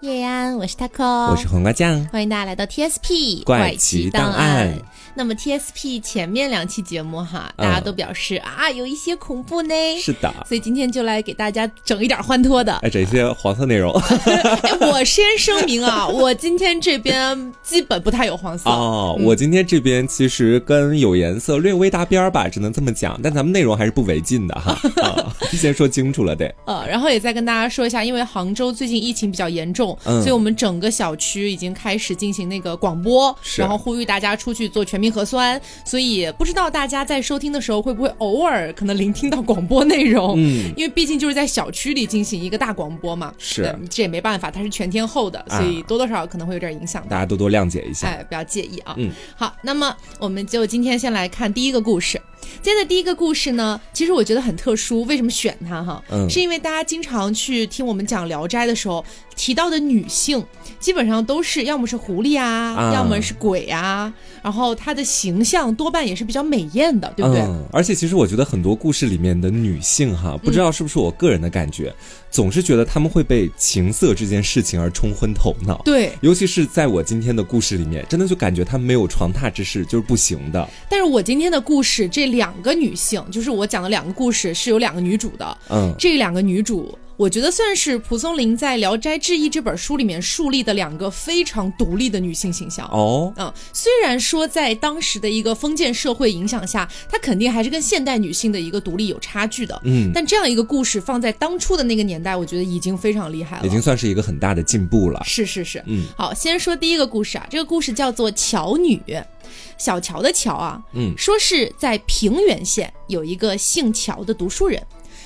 叶安，我是 taco，我是黄瓜酱，欢迎大家来到 TSP 怪奇档案。那么 TSP 前面两期节目哈，大家都表示啊有一些恐怖呢，是的，所以今天就来给大家整一点欢脱的，哎，整一些黄色内容。哎，我先声明啊，我今天这边基本不太有黄色。哦。我今天这边其实跟有颜色略微搭边儿吧，只能这么讲。但咱们内容还是不违禁的哈，提前说清楚了得。呃，然后也再跟大家说一下，因为杭州最近疫情比较严重，所以我们整个小区已经开始进行那个广播，然后呼吁大家出去做全民核酸。所以不知道大家在收听的时候会不会偶尔可能聆听到广播内容？嗯，因为毕竟就是在小区里进行一个大广播嘛，是这也没办法，它是全天候的，所以多多少少可能会有点影响，大家多多谅解一下，哎，不要介意啊。嗯，好，那么我们就今天先来看第一个故事。今天的第一个故事呢，其实我觉得很特殊，为什么选它哈？嗯，是因为大家经常去听我们讲《聊斋》的时候提到的女性，基本上都是要么是狐狸啊，要么是鬼啊，然后她的形象多半也是比较美艳的，对不对？而且其实我觉得很多故事里面的女性哈，不知道是不是我个人的感觉。总是觉得她们会被情色这件事情而冲昏头脑，对，尤其是在我今天的故事里面，真的就感觉她们没有床榻之事就是不行的。但是我今天的故事，这两个女性，就是我讲的两个故事是有两个女主的，嗯，这两个女主。我觉得算是蒲松龄在《聊斋志异》这本书里面树立的两个非常独立的女性形象哦。嗯，虽然说在当时的一个封建社会影响下，她肯定还是跟现代女性的一个独立有差距的。嗯，但这样一个故事放在当初的那个年代，我觉得已经非常厉害了，已经算是一个很大的进步了。是是是，嗯，好，先说第一个故事啊，这个故事叫做《乔女》，小乔的乔啊，嗯，说是在平原县有一个姓乔的读书人。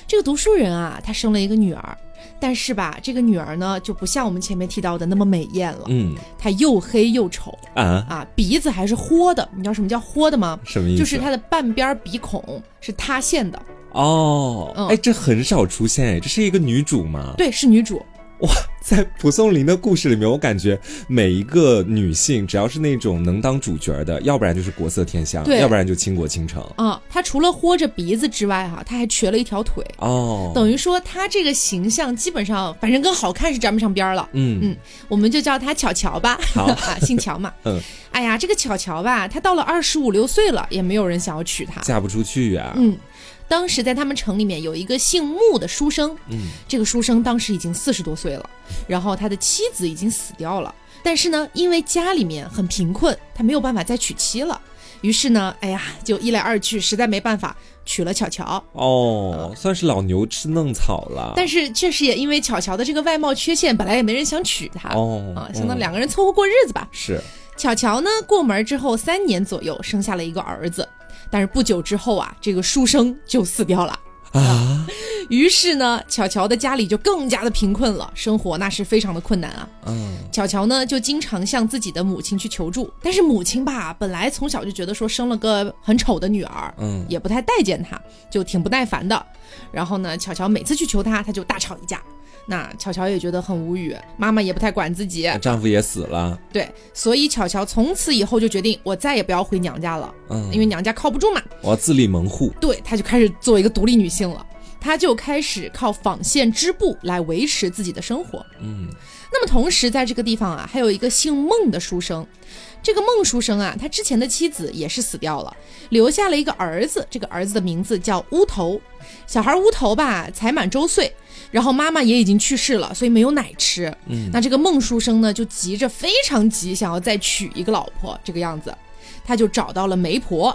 这个读书人啊，他生了一个女儿，但是吧，这个女儿呢就不像我们前面提到的那么美艳了。嗯，她又黑又丑啊啊，鼻子还是豁的。你知道什么叫豁的吗？什么意思？就是她的半边鼻孔是塌陷的。哦，哎，这很少出现哎，这是一个女主吗？对，是女主。哇，在蒲松龄的故事里面，我感觉每一个女性，只要是那种能当主角的，要不然就是国色天香，要不然就倾国倾城。啊，她除了豁着鼻子之外，哈，她还瘸了一条腿。哦，等于说她这个形象基本上，反正跟好看是沾不上边了。嗯嗯，我们就叫她巧乔吧。好 啊，姓乔嘛。嗯，哎呀，这个巧乔吧，她到了二十五六岁了，也没有人想要娶她，嫁不出去呀。嗯。当时在他们城里面有一个姓穆的书生，嗯，这个书生当时已经四十多岁了，然后他的妻子已经死掉了，但是呢，因为家里面很贫困，他没有办法再娶妻了，于是呢，哎呀，就一来二去，实在没办法，娶了巧巧。哦，算是老牛吃嫩草了。但是确实也因为巧巧的这个外貌缺陷，本来也没人想娶她。哦，啊，相当两个人凑合过日子吧。是，巧巧呢，过门之后三年左右，生下了一个儿子。但是不久之后啊，这个书生就死掉了啊。于是呢，巧巧的家里就更加的贫困了，生活那是非常的困难啊。嗯，巧巧呢就经常向自己的母亲去求助，但是母亲吧，本来从小就觉得说生了个很丑的女儿，嗯，也不太待见她，就挺不耐烦的。然后呢，巧巧每次去求她，她就大吵一架。那巧巧也觉得很无语，妈妈也不太管自己，丈夫也死了，对，所以巧巧从此以后就决定，我再也不要回娘家了，嗯，因为娘家靠不住嘛，我要自立门户，对，她就开始做一个独立女性了，她就开始靠纺线织布来维持自己的生活，嗯，那么同时在这个地方啊，还有一个姓孟的书生，这个孟书生啊，他之前的妻子也是死掉了，留下了一个儿子，这个儿子的名字叫乌头，小孩乌头吧，才满周岁。然后妈妈也已经去世了，所以没有奶吃。嗯，那这个孟书生呢，就急着非常急，想要再娶一个老婆。这个样子，他就找到了媒婆。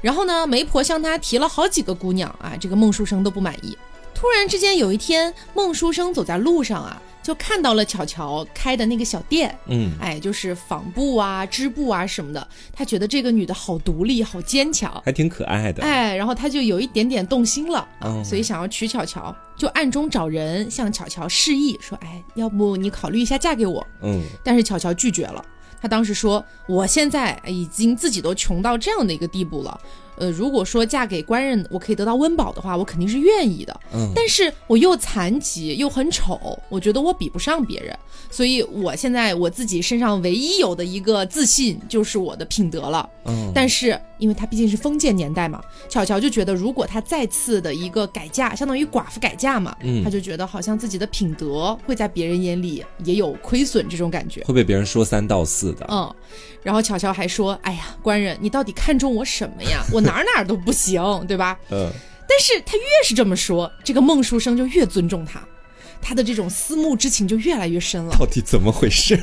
然后呢，媒婆向他提了好几个姑娘啊，这个孟书生都不满意。突然之间，有一天，孟书生走在路上啊。就看到了巧巧开的那个小店，嗯，哎，就是纺布啊、织布啊什么的。他觉得这个女的好独立、好坚强，还挺可爱的。哎，然后他就有一点点动心了，所以想要娶巧巧，就暗中找人向巧巧示意说：“哎，要不你考虑一下嫁给我？”嗯，但是巧巧拒绝了。他当时说：“我现在已经自己都穷到这样的一个地步了。”呃，如果说嫁给官人，我可以得到温饱的话，我肯定是愿意的。嗯，但是我又残疾又很丑，我觉得我比不上别人，所以我现在我自己身上唯一有的一个自信就是我的品德了。嗯，但是因为他毕竟是封建年代嘛。巧巧就觉得，如果他再次的一个改嫁，相当于寡妇改嫁嘛，嗯，他就觉得好像自己的品德会在别人眼里也有亏损这种感觉，会被别人说三道四的。嗯，然后巧巧还说：“哎呀，官人，你到底看中我什么呀？我哪哪都不行，对吧？”嗯。但是他越是这么说，这个孟书生就越尊重他。他的这种思慕之情就越来越深了。到底怎么回事啊？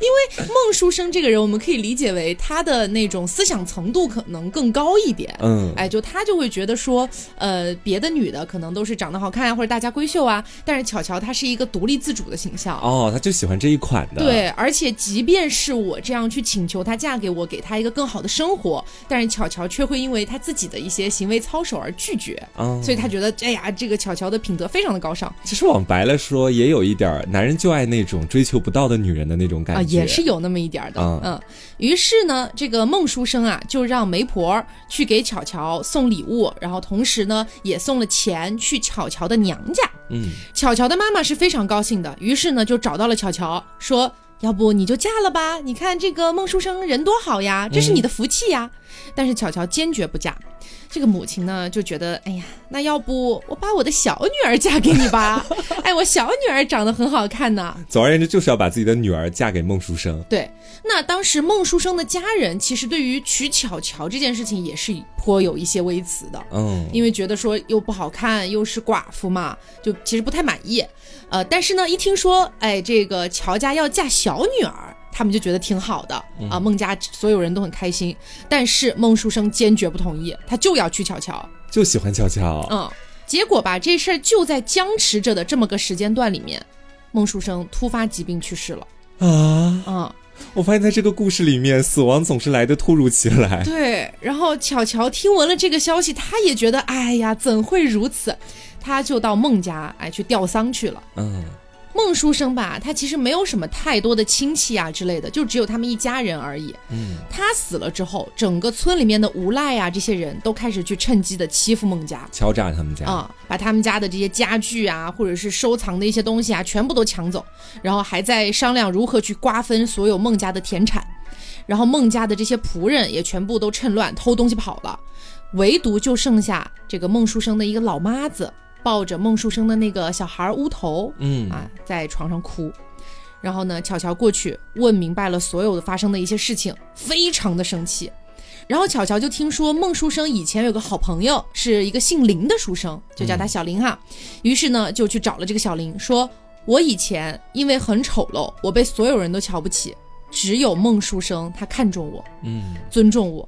因为孟书生这个人，我们可以理解为他的那种思想程度可能更高一点。嗯，哎，就他就会觉得说，呃，别的女的可能都是长得好看啊，或者大家闺秀啊，但是巧巧她是一个独立自主的形象。哦，他就喜欢这一款的。对，而且即便是我这样去请求她嫁给我，给她一个更好的生活，但是巧巧却会因为她自己的一些行为操守而拒绝。嗯，所以他觉得，哎呀，这个巧巧的品德非常的高尚。其实往白了。说也有一点男人就爱那种追求不到的女人的那种感觉，也是有那么一点的。嗯，于是呢，这个孟书生啊，就让媒婆去给巧巧送礼物，然后同时呢，也送了钱去巧巧的娘家。嗯，巧巧的妈妈是非常高兴的，于是呢，就找到了巧巧，说：“要不你就嫁了吧？你看这个孟书生人多好呀，这是你的福气呀。”但是巧巧坚决不嫁。这个母亲呢就觉得，哎呀，那要不我把我的小女儿嫁给你吧？哎，我小女儿长得很好看呢。总而言之，就是要把自己的女儿嫁给孟书生。对，那当时孟书生的家人其实对于娶巧巧这件事情也是颇有一些微词的，嗯，因为觉得说又不好看，又是寡妇嘛，就其实不太满意。呃，但是呢，一听说，哎，这个乔家要嫁小女儿。他们就觉得挺好的啊，孟家所有人都很开心，但是孟书生坚决不同意，他就要娶巧巧，就喜欢巧巧。嗯，结果吧，这事儿就在僵持着的这么个时间段里面，孟书生突发疾病去世了。啊啊！我发现在这个故事里面，死亡总是来的突如其来。对，然后巧巧听闻了这个消息，她也觉得，哎呀，怎会如此？她就到孟家，哎，去吊丧去了。嗯。孟书生吧，他其实没有什么太多的亲戚啊之类的，就只有他们一家人而已。嗯，他死了之后，整个村里面的无赖啊，这些人都开始去趁机的欺负孟家，敲诈他们家。啊，把他们家的这些家具啊，或者是收藏的一些东西啊，全部都抢走，然后还在商量如何去瓜分所有孟家的田产，然后孟家的这些仆人也全部都趁乱偷东西跑了，唯独就剩下这个孟书生的一个老妈子。抱着孟书生的那个小孩乌头，嗯啊，在床上哭，然后呢，巧巧过去问明白了所有的发生的一些事情，非常的生气。然后巧巧就听说孟书生以前有个好朋友是一个姓林的书生，就叫他小林哈。于是呢，就去找了这个小林，说：“我以前因为很丑陋，我被所有人都瞧不起，只有孟书生他看中我，嗯，尊重我。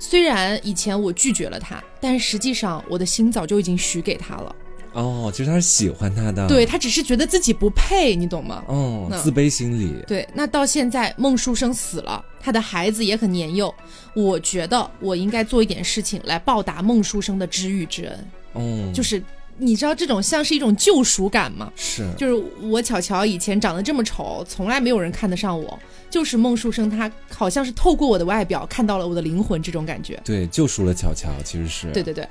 虽然以前我拒绝了他，但实际上我的心早就已经许给他了。”哦，其实他是喜欢他的，对他只是觉得自己不配，你懂吗？哦，自卑心理。对，那到现在孟书生死了，他的孩子也很年幼，我觉得我应该做一点事情来报答孟书生的知遇之恩。哦，就是你知道这种像是一种救赎感吗？是，就是我巧巧以前长得这么丑，从来没有人看得上我，就是孟书生他好像是透过我的外表看到了我的灵魂，这种感觉。对，救赎了巧巧，其实是。对对对。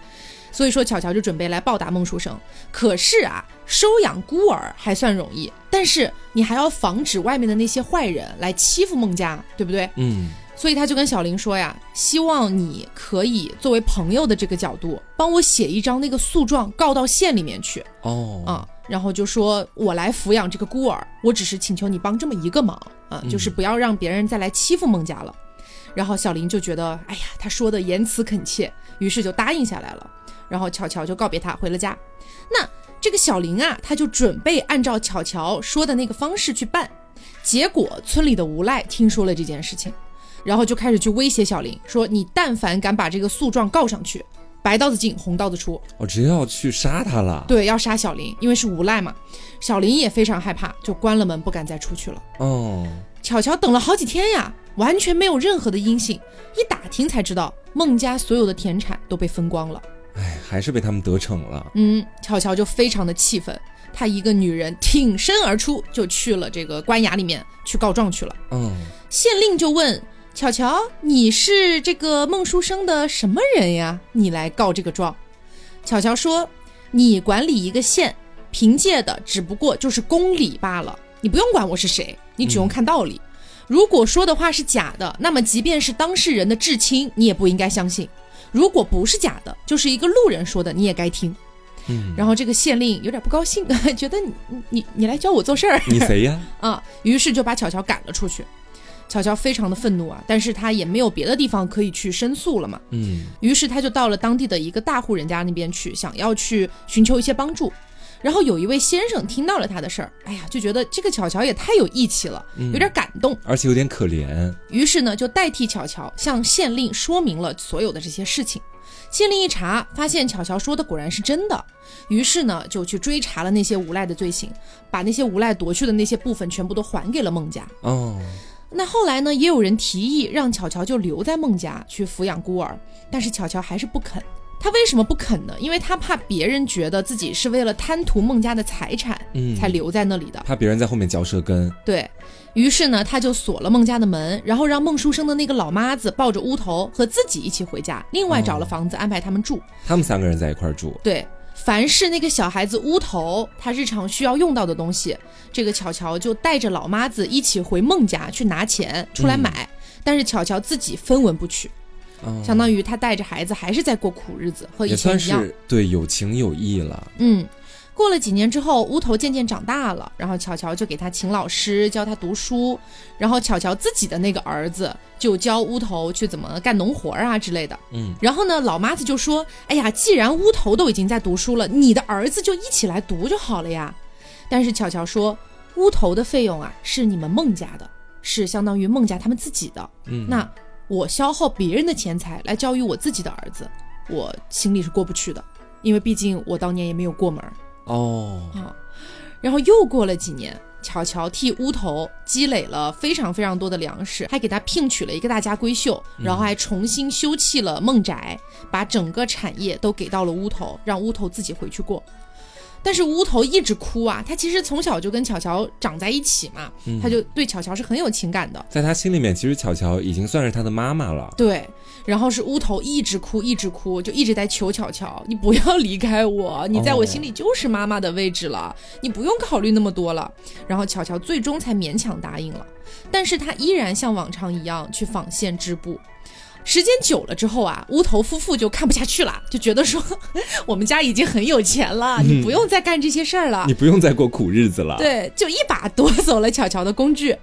所以说，巧巧就准备来报答孟书生。可是啊，收养孤儿还算容易，但是你还要防止外面的那些坏人来欺负孟家，对不对？嗯。所以他就跟小林说呀：“希望你可以作为朋友的这个角度，帮我写一张那个诉状，告到县里面去。哦啊，然后就说我来抚养这个孤儿，我只是请求你帮这么一个忙啊，就是不要让别人再来欺负孟家了。”然后小林就觉得，哎呀，他说的言辞恳切，于是就答应下来了。然后巧巧就告别他回了家，那这个小林啊，他就准备按照巧巧说的那个方式去办，结果村里的无赖听说了这件事情，然后就开始去威胁小林，说你但凡敢把这个诉状告上去，白刀子进红刀子出，我直接要去杀他了。对，要杀小林，因为是无赖嘛。小林也非常害怕，就关了门，不敢再出去了。哦，巧巧等了好几天呀，完全没有任何的音信，一打听才知道孟家所有的田产都被分光了。哎，还是被他们得逞了。嗯，巧巧就非常的气愤，她一个女人挺身而出，就去了这个官衙里面去告状去了。嗯，县令就问巧巧：“你是这个孟书生的什么人呀？你来告这个状？”巧巧说：“你管理一个县，凭借的只不过就是公理罢了，你不用管我是谁，你只用看道理。如果说的话是假的，那么即便是当事人的至亲，你也不应该相信；如果不是假的，就是一个路人说的，你也该听。嗯，然后这个县令有点不高兴，觉得你你你来教我做事儿，你谁呀？啊，于是就把巧巧赶了出去。巧巧非常的愤怒啊，但是他也没有别的地方可以去申诉了嘛。嗯，于是他就到了当地的一个大户人家那边去，想要去寻求一些帮助。然后有一位先生听到了他的事儿，哎呀，就觉得这个巧巧也太有义气了，有点感动，而且有点可怜。于是呢，就代替巧巧向县令说明了所有的这些事情。县令一查，发现巧巧说的果然是真的，于是呢，就去追查了那些无赖的罪行，把那些无赖夺去的那些部分全部都还给了孟家。哦，那后来呢，也有人提议让巧巧就留在孟家去抚养孤儿，但是巧巧还是不肯。他为什么不肯呢？因为他怕别人觉得自己是为了贪图孟家的财产，嗯，才留在那里的，怕别人在后面嚼舌根。对于是呢，他就锁了孟家的门，然后让孟书生的那个老妈子抱着乌头和自己一起回家，另外找了房子安排他们住。他们三个人在一块住。对，凡是那个小孩子乌头他日常需要用到的东西，这个巧巧就带着老妈子一起回孟家去拿钱出来买，但是巧巧自己分文不取。相当于他带着孩子还是在过苦日子，和以前一样。对，有情有义了。嗯，过了几年之后，乌头渐渐长大了，然后巧巧就给他请老师教他读书，然后巧巧自己的那个儿子就教乌头去怎么干农活啊之类的。嗯，然后呢，老妈子就说：“哎呀，既然乌头都已经在读书了，你的儿子就一起来读就好了呀。”但是巧巧说：“乌头的费用啊，是你们孟家的，是相当于孟家他们自己的。嗯，那。”我消耗别人的钱财来教育我自己的儿子，我心里是过不去的，因为毕竟我当年也没有过门哦。啊，然后又过了几年，巧巧替乌头积累了非常非常多的粮食，还给他聘娶了一个大家闺秀，然后还重新修葺了孟宅，把整个产业都给到了乌头，让乌头自己回去过。但是乌头一直哭啊，他其实从小就跟巧巧长在一起嘛，他就对巧巧是很有情感的。在他心里面，其实巧巧已经算是他的妈妈了。对，然后是乌头一直哭，一直哭，就一直在求巧巧，你不要离开我，你在我心里就是妈妈的位置了，你不用考虑那么多了。然后巧巧最终才勉强答应了，但是他依然像往常一样去纺线织布。时间久了之后啊，乌头夫妇就看不下去了，就觉得说 我们家已经很有钱了，你不用再干这些事儿了，你不用再过苦日子了。对，就一把夺走了巧巧的工具。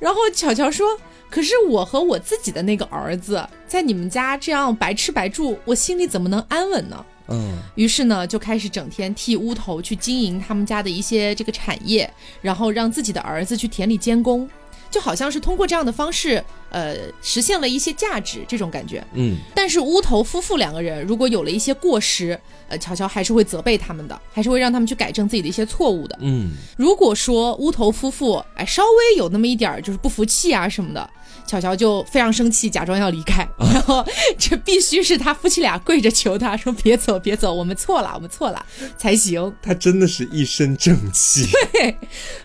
然后巧巧说：“可是我和我自己的那个儿子在你们家这样白吃白住，我心里怎么能安稳呢？”嗯。于是呢，就开始整天替乌头去经营他们家的一些这个产业，然后让自己的儿子去田里监工。就好像是通过这样的方式，呃，实现了一些价值这种感觉。嗯，但是乌头夫妇两个人如果有了一些过失，呃，乔乔还是会责备他们的，还是会让他们去改正自己的一些错误的。嗯，如果说乌头夫妇哎稍微有那么一点儿就是不服气啊什么的，乔乔就非常生气，假装要离开，然后这必须是他夫妻俩跪着求他说别走别走，我们错了我们错了才行。他真的是一身正气。对，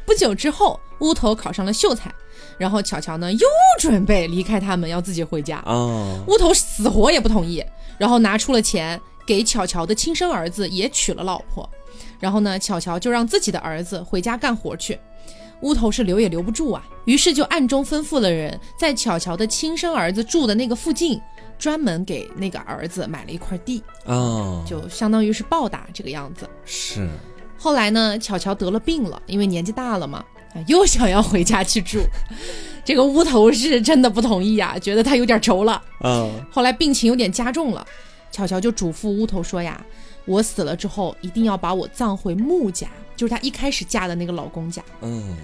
不久之后乌头考上了秀才。然后巧巧呢又准备离开他们，要自己回家。哦，乌头死活也不同意，然后拿出了钱给巧巧的亲生儿子也娶了老婆。然后呢，巧巧就让自己的儿子回家干活去。乌头是留也留不住啊，于是就暗中吩咐了人，在巧巧的亲生儿子住的那个附近，专门给那个儿子买了一块地。哦，就相当于是报答这个样子。是。后来呢，巧巧得了病了，因为年纪大了嘛。又想要回家去住，这个乌头是真的不同意呀，觉得他有点轴了。嗯，后来病情有点加重了，巧巧就嘱咐乌头说呀：“我死了之后，一定要把我葬回木家，就是她一开始嫁的那个老公家。”嗯，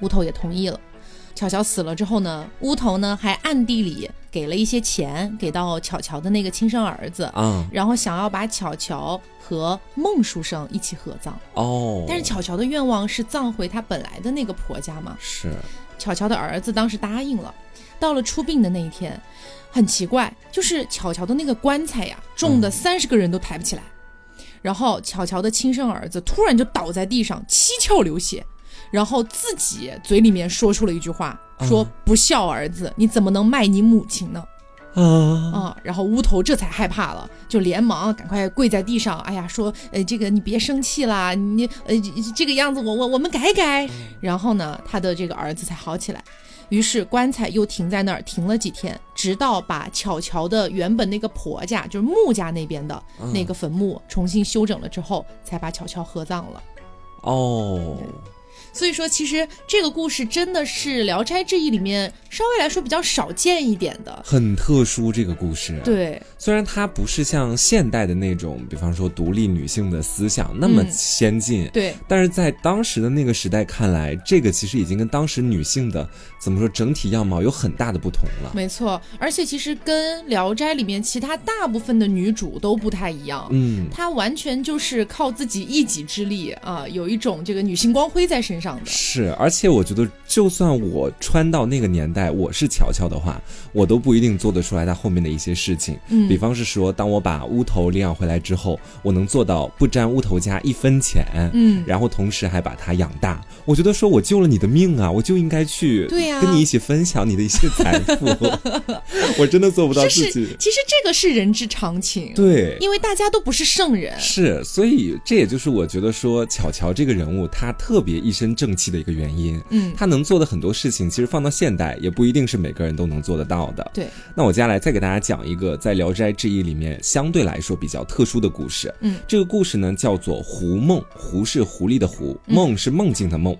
乌头也同意了。巧巧死了之后呢，乌头呢还暗地里给了一些钱给到巧巧的那个亲生儿子，嗯，然后想要把巧巧和孟书生一起合葬。哦，但是巧巧的愿望是葬回她本来的那个婆家嘛。是，巧巧的儿子当时答应了。到了出殡的那一天，很奇怪，就是巧巧的那个棺材呀，重的三十个人都抬不起来。然后巧巧的亲生儿子突然就倒在地上，七窍流血。然后自己嘴里面说出了一句话，说不孝儿子，你怎么能卖你母亲呢？啊啊！然后乌头这才害怕了，就连忙赶快跪在地上，哎呀，说，呃，这个你别生气啦，你呃这个样子，我我我们改改。然后呢，他的这个儿子才好起来。于是棺材又停在那儿，停了几天，直到把巧巧的原本那个婆家，就是穆家那边的那个坟墓重新修整了之后，才把巧巧合葬了。哦。所以说，其实这个故事真的是《聊斋志异》里面稍微来说比较少见一点的，很特殊。这个故事，对，虽然它不是像现代的那种，比方说独立女性的思想那么先进，对，但是在当时的那个时代看来，这个其实已经跟当时女性的怎么说整体样貌有很大的不同了。没错，而且其实跟《聊斋》里面其他大部分的女主都不太一样，嗯，她完全就是靠自己一己之力啊，有一种这个女性光辉在身上。是，而且我觉得，就算我穿到那个年代，我是乔乔的话，我都不一定做得出来他后面的一些事情。嗯，比方是说，当我把乌头领养回来之后，我能做到不沾乌头家一分钱。嗯，然后同时还把它养大。我觉得说我救了你的命啊，我就应该去对呀，跟你一起分享你的一些财富。我真的做不到自己。其实这个是人之常情。对，因为大家都不是圣人。是，所以这也就是我觉得说巧乔这个人物，他特别一身正气的一个原因，嗯，他能做的很多事情，其实放到现代也不一定是每个人都能做得到的。对，那我接下来再给大家讲一个在《聊斋志异》里面相对来说比较特殊的故事。嗯，这个故事呢叫做《狐梦》，狐是狐狸的狐，梦是梦境的梦。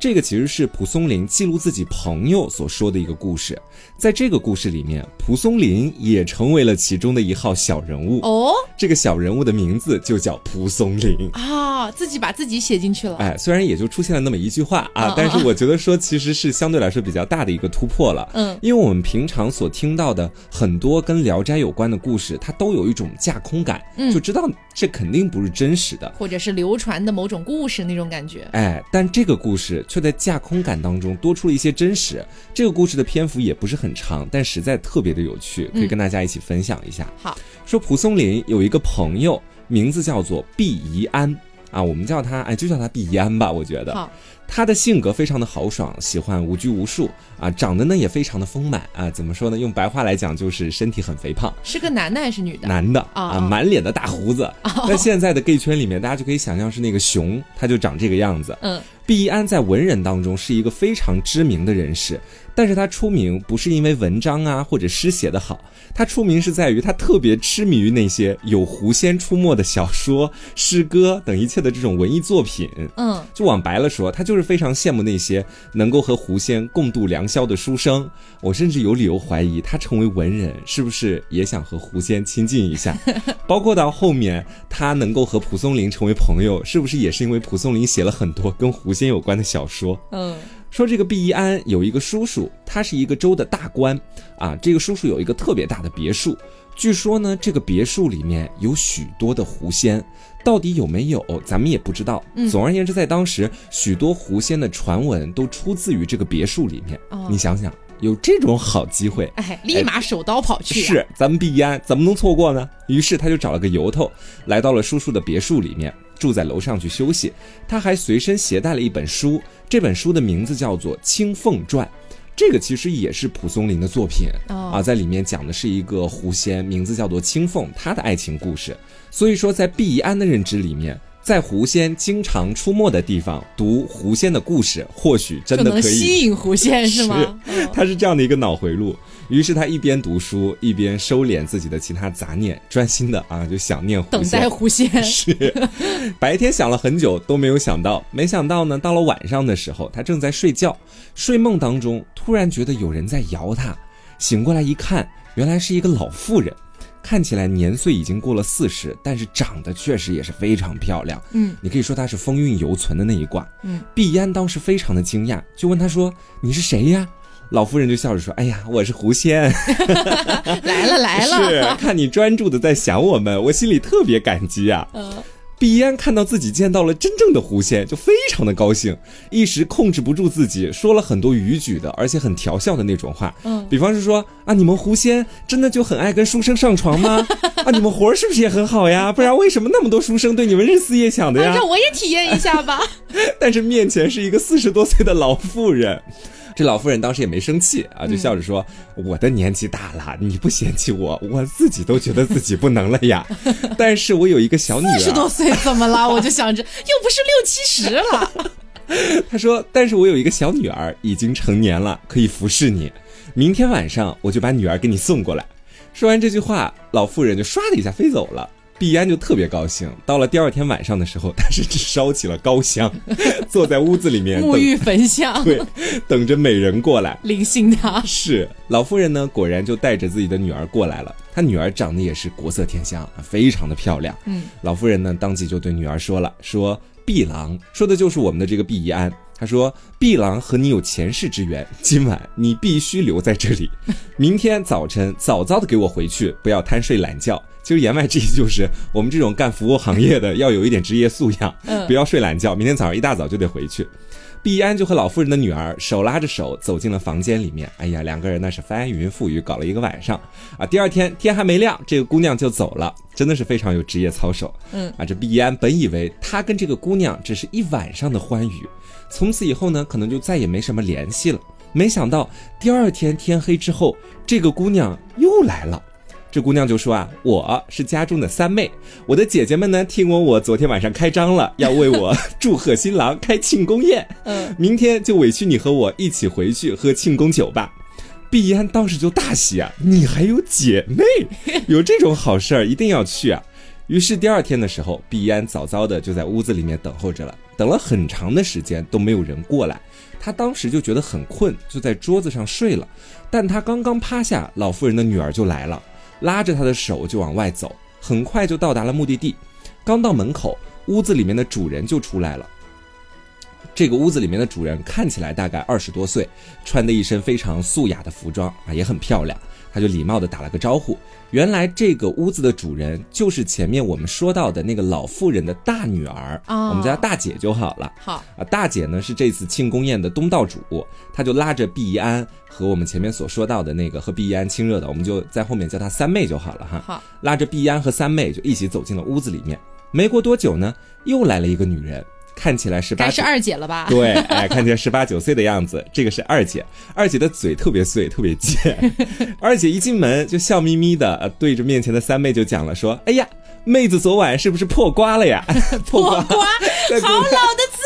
这个其实是蒲松龄记录自己朋友所说的一个故事，在这个故事里面，蒲松龄也成为了其中的一号小人物哦。这个小人物的名字就叫蒲松龄啊，自己把自己写进去了。哎，虽然也就出现了那么一句话啊，但是我觉得说其实是相对来说比较大的一个突破了。嗯，因为我们平常所听到的很多跟《聊斋》有关的故事，它都有一种架空感，就知道这肯定不是真实的，或者是流传的某种故事那种感觉。哎，但这个故事。却在架空感当中多出了一些真实。这个故事的篇幅也不是很长，但实在特别的有趣，可以跟大家一起分享一下。好，说蒲松龄有一个朋友，名字叫做毕宜安啊，我们叫他哎，就叫他毕宜安吧。我觉得，好，他的性格非常的豪爽，喜欢无拘无束啊，长得呢也非常的丰满啊。怎么说呢？用白话来讲，就是身体很肥胖。是个男的还是女的？男的啊，满脸的大胡子。在现在的 gay 圈里面，大家就可以想象是那个熊，他就长这个样子。嗯。毕义安在文人当中是一个非常知名的人士，但是他出名不是因为文章啊或者诗写得好，他出名是在于他特别痴迷于那些有狐仙出没的小说、诗歌等一切的这种文艺作品。嗯，就往白了说，他就是非常羡慕那些能够和狐仙共度良宵的书生。我甚至有理由怀疑，他成为文人是不是也想和狐仙亲近一下？包括到后面他能够和蒲松龄成为朋友，是不是也是因为蒲松龄写了很多跟狐？仙有关的小说，嗯，说这个毕义安有一个叔叔，他是一个州的大官啊。这个叔叔有一个特别大的别墅，据说呢，这个别墅里面有许多的狐仙，到底有没有，咱们也不知道。总而言之，在当时，许多狐仙的传闻都出自于这个别墅里面。你想想，有这种好机会，哎，立马手刀跑去。是，咱们毕义安怎么能错过呢？于是他就找了个由头，来到了叔叔的别墅里面。住在楼上去休息，他还随身携带了一本书，这本书的名字叫做《青凤传》，这个其实也是蒲松龄的作品啊，在里面讲的是一个狐仙，名字叫做青凤，她的爱情故事。所以说，在毕宜安的认知里面。在狐仙经常出没的地方读狐仙的故事，或许真的可以吸引狐仙，是吗？他是这样的一个脑回路。于是他一边读书，一边收敛自己的其他杂念，专心的啊，就想念狐仙。等待狐仙 是。白天想了很久都没有想到，没想到呢，到了晚上的时候，他正在睡觉，睡梦当中突然觉得有人在摇他，醒过来一看，原来是一个老妇人。看起来年岁已经过了四十，但是长得确实也是非常漂亮。嗯，你可以说她是风韵犹存的那一挂。嗯，碧烟当时非常的惊讶，就问他说：“你是谁呀？”老夫人就笑着说：“哎呀，我是狐仙，来 了来了。是看你专注的在想我们，我心里特别感激啊。”嗯。碧安看到自己见到了真正的狐仙，就非常的高兴，一时控制不住自己，说了很多逾矩的，而且很调笑的那种话。嗯，比方是说啊，你们狐仙真的就很爱跟书生上床吗？啊，你们活儿是不是也很好呀？不然为什么那么多书生对你们日思夜想的呀？让我也体验一下吧。但是面前是一个四十多岁的老妇人。这老妇人当时也没生气啊，就笑着说：“我的年纪大了，你不嫌弃我，我自己都觉得自己不能了呀。但是我有一个小女儿，四十多岁怎么了？我就想着，又不是六七十了。”他说：“但是我有一个小女儿，已经成年了，可以服侍你。明天晚上我就把女儿给你送过来。”说完这句话，老妇人就唰的一下飞走了。碧安就特别高兴。到了第二天晚上的时候，他甚至烧起了高香，坐在屋子里面沐浴焚香，对，等着美人过来临幸他。是老夫人呢，果然就带着自己的女儿过来了。她女儿长得也是国色天香，非常的漂亮。嗯，老夫人呢，当即就对女儿说了：“说碧郎，说的就是我们的这个毕怡安。他说，碧郎和你有前世之缘，今晚你必须留在这里，明天早晨早早的给我回去，不要贪睡懒觉。”其实言外之意就是，我们这种干服务行业的要有一点职业素养，不要睡懒觉。明天早上一大早就得回去。毕安就和老妇人的女儿手拉着手走进了房间里面。哎呀，两个人那是翻云覆雨，搞了一个晚上啊。第二天天还没亮，这个姑娘就走了，真的是非常有职业操守。嗯啊，这毕安本以为他跟这个姑娘只是一晚上的欢愉，从此以后呢，可能就再也没什么联系了。没想到第二天天黑之后，这个姑娘又来了。这姑娘就说啊，我是家中的三妹，我的姐姐们呢，听闻我昨天晚上开张了，要为我祝贺新郎开庆功宴，嗯，明天就委屈你和我一起回去喝庆功酒吧。碧安当时就大喜啊，你还有姐妹，有这种好事儿一定要去啊。于是第二天的时候，碧安早早的就在屋子里面等候着了，等了很长的时间都没有人过来，他当时就觉得很困，就在桌子上睡了。但他刚刚趴下，老妇人的女儿就来了。拉着他的手就往外走，很快就到达了目的地。刚到门口，屋子里面的主人就出来了。这个屋子里面的主人看起来大概二十多岁，穿的一身非常素雅的服装啊，也很漂亮。他就礼貌的打了个招呼。原来这个屋子的主人就是前面我们说到的那个老妇人的大女儿啊，我们叫大姐就好了。好啊，大姐呢是这次庆功宴的东道主，她就拉着毕怡安和我们前面所说到的那个和毕怡安亲热的，我们就在后面叫她三妹就好了哈。好，拉着毕怡安和三妹就一起走进了屋子里面。没过多久呢，又来了一个女人。看起来十八，是二姐了吧？对，哎，看起来十八九岁的样子。这个是二姐，二姐的嘴特别碎，特别贱。二姐一进门就笑眯眯的，对着面前的三妹就讲了，说：“哎呀，妹子昨晚是不是破瓜了呀？” 破瓜，好老的字，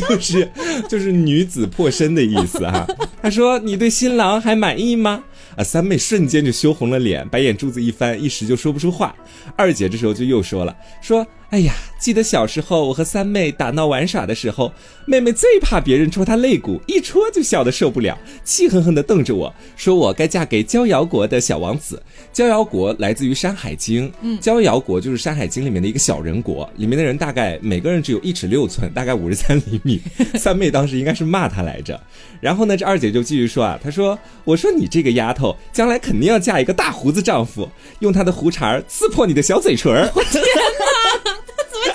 就是就是女子破身的意思哈。她说：“你对新郎还满意吗？”啊，三妹瞬间就羞红了脸，白眼珠子一翻，一时就说不出话。二姐这时候就又说了，说。哎呀，记得小时候我和三妹打闹玩耍的时候，妹妹最怕别人戳她肋骨，一戳就笑得受不了，气哼哼地瞪着我说：“我该嫁给逍遥国的小王子。”逍遥国来自于《山海经》，嗯，焦瑶国就是《山海经》里面的一个小人国，里面的人大概每个人只有一尺六寸，大概五十三厘米。三妹当时应该是骂她来着。然后呢，这二姐就继续说啊，她说：“我说你这个丫头，将来肯定要嫁一个大胡子丈夫，用他的胡茬刺破你的小嘴唇。”我天哪！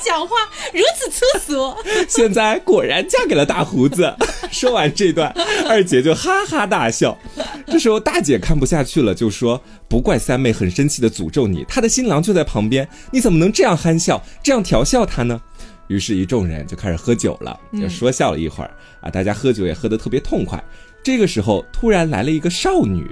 讲话如此粗俗，现在果然嫁给了大胡子。说完这段，二姐就哈哈大笑。这时候大姐看不下去了，就说：“不怪三妹很生气的诅咒你，她的新郎就在旁边，你怎么能这样憨笑，这样调笑他呢？”于是，一众人就开始喝酒了，就说笑了一会儿啊，大家喝酒也喝得特别痛快。这个时候，突然来了一个少女。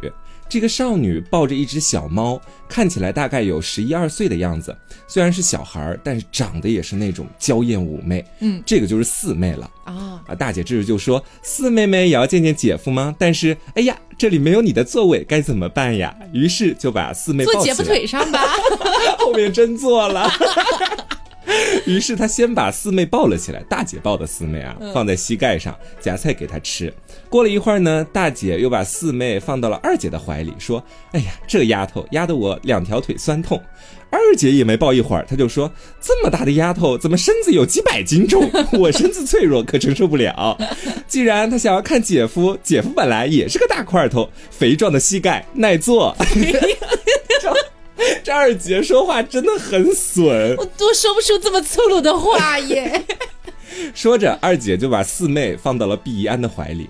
这个少女抱着一只小猫，看起来大概有十一二岁的样子。虽然是小孩儿，但是长得也是那种娇艳妩媚。嗯，这个就是四妹了啊！啊，大姐这时就说：“四妹妹也要见见姐夫吗？”但是，哎呀，这里没有你的座位，该怎么办呀？于是就把四妹坐姐夫腿上吧。后面真坐了。于是他先把四妹抱了起来，大姐抱的四妹啊，放在膝盖上夹菜给她吃。过了一会儿呢，大姐又把四妹放到了二姐的怀里，说：“哎呀，这丫头压得我两条腿酸痛。”二姐也没抱一会儿，她就说：“这么大的丫头，怎么身子有几百斤重？我身子脆弱，可承受不了。既然她想要看姐夫，姐夫本来也是个大块头，肥壮的膝盖耐坐。” 这二姐说话真的很损，我都说不出这么粗鲁的话耶。说着，二姐就把四妹放到了毕安的怀里。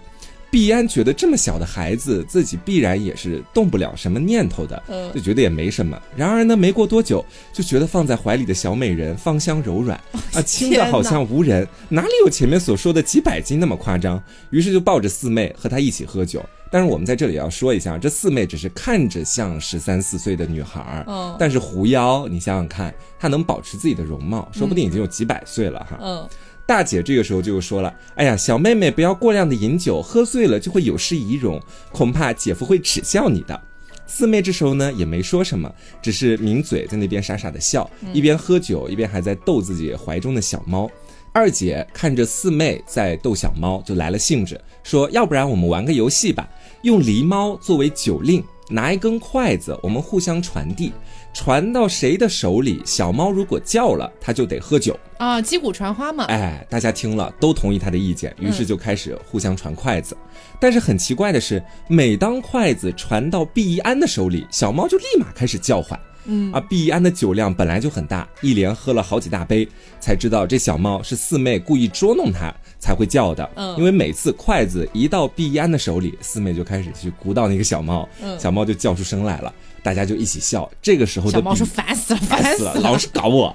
毕安觉得这么小的孩子，自己必然也是动不了什么念头的，就觉得也没什么。然而呢，没过多久，就觉得放在怀里的小美人芳香柔软啊，轻的好像无人，哪里有前面所说的几百斤那么夸张？于是就抱着四妹和她一起喝酒。但是我们在这里要说一下，这四妹只是看着像十三四岁的女孩儿，但是狐妖，你想想看，她能保持自己的容貌，说不定已经有几百岁了哈。嗯，大姐这个时候就说了：“哎呀，小妹妹不要过量的饮酒，喝醉了就会有失仪容，恐怕姐夫会耻笑你的。”四妹这时候呢也没说什么，只是抿嘴在那边傻傻的笑，一边喝酒一边还在逗自己怀中的小猫。二姐看着四妹在逗小猫，就来了兴致，说：“要不然我们玩个游戏吧，用狸猫作为酒令。”拿一根筷子，我们互相传递，传到谁的手里，小猫如果叫了，它就得喝酒啊，击鼓传花嘛。哎，大家听了都同意他的意见，于是就开始互相传筷子。但是很奇怪的是，每当筷子传到毕一安的手里，小猫就立马开始叫唤。嗯啊，毕一安的酒量本来就很大，一连喝了好几大杯，才知道这小猫是四妹故意捉弄他。才会叫的，嗯，因为每次筷子一到毕安的手里，四妹就开始去鼓捣那个小猫，嗯，小猫就叫出声来了，大家就一起笑。这个时候的小猫说烦死了，烦死了，老是搞我。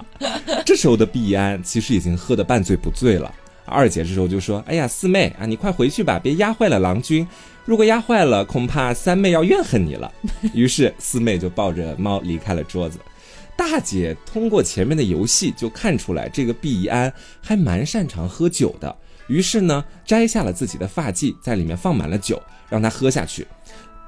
这时候的毕安其实已经喝得半醉不醉了。二姐这时候就说：“哎呀，四妹啊，你快回去吧，别压坏了郎君。如果压坏了，恐怕三妹要怨恨你了。”于是四妹就抱着猫离开了桌子。大姐通过前面的游戏就看出来，这个毕安还蛮擅长喝酒的。于是呢，摘下了自己的发髻，在里面放满了酒，让他喝下去。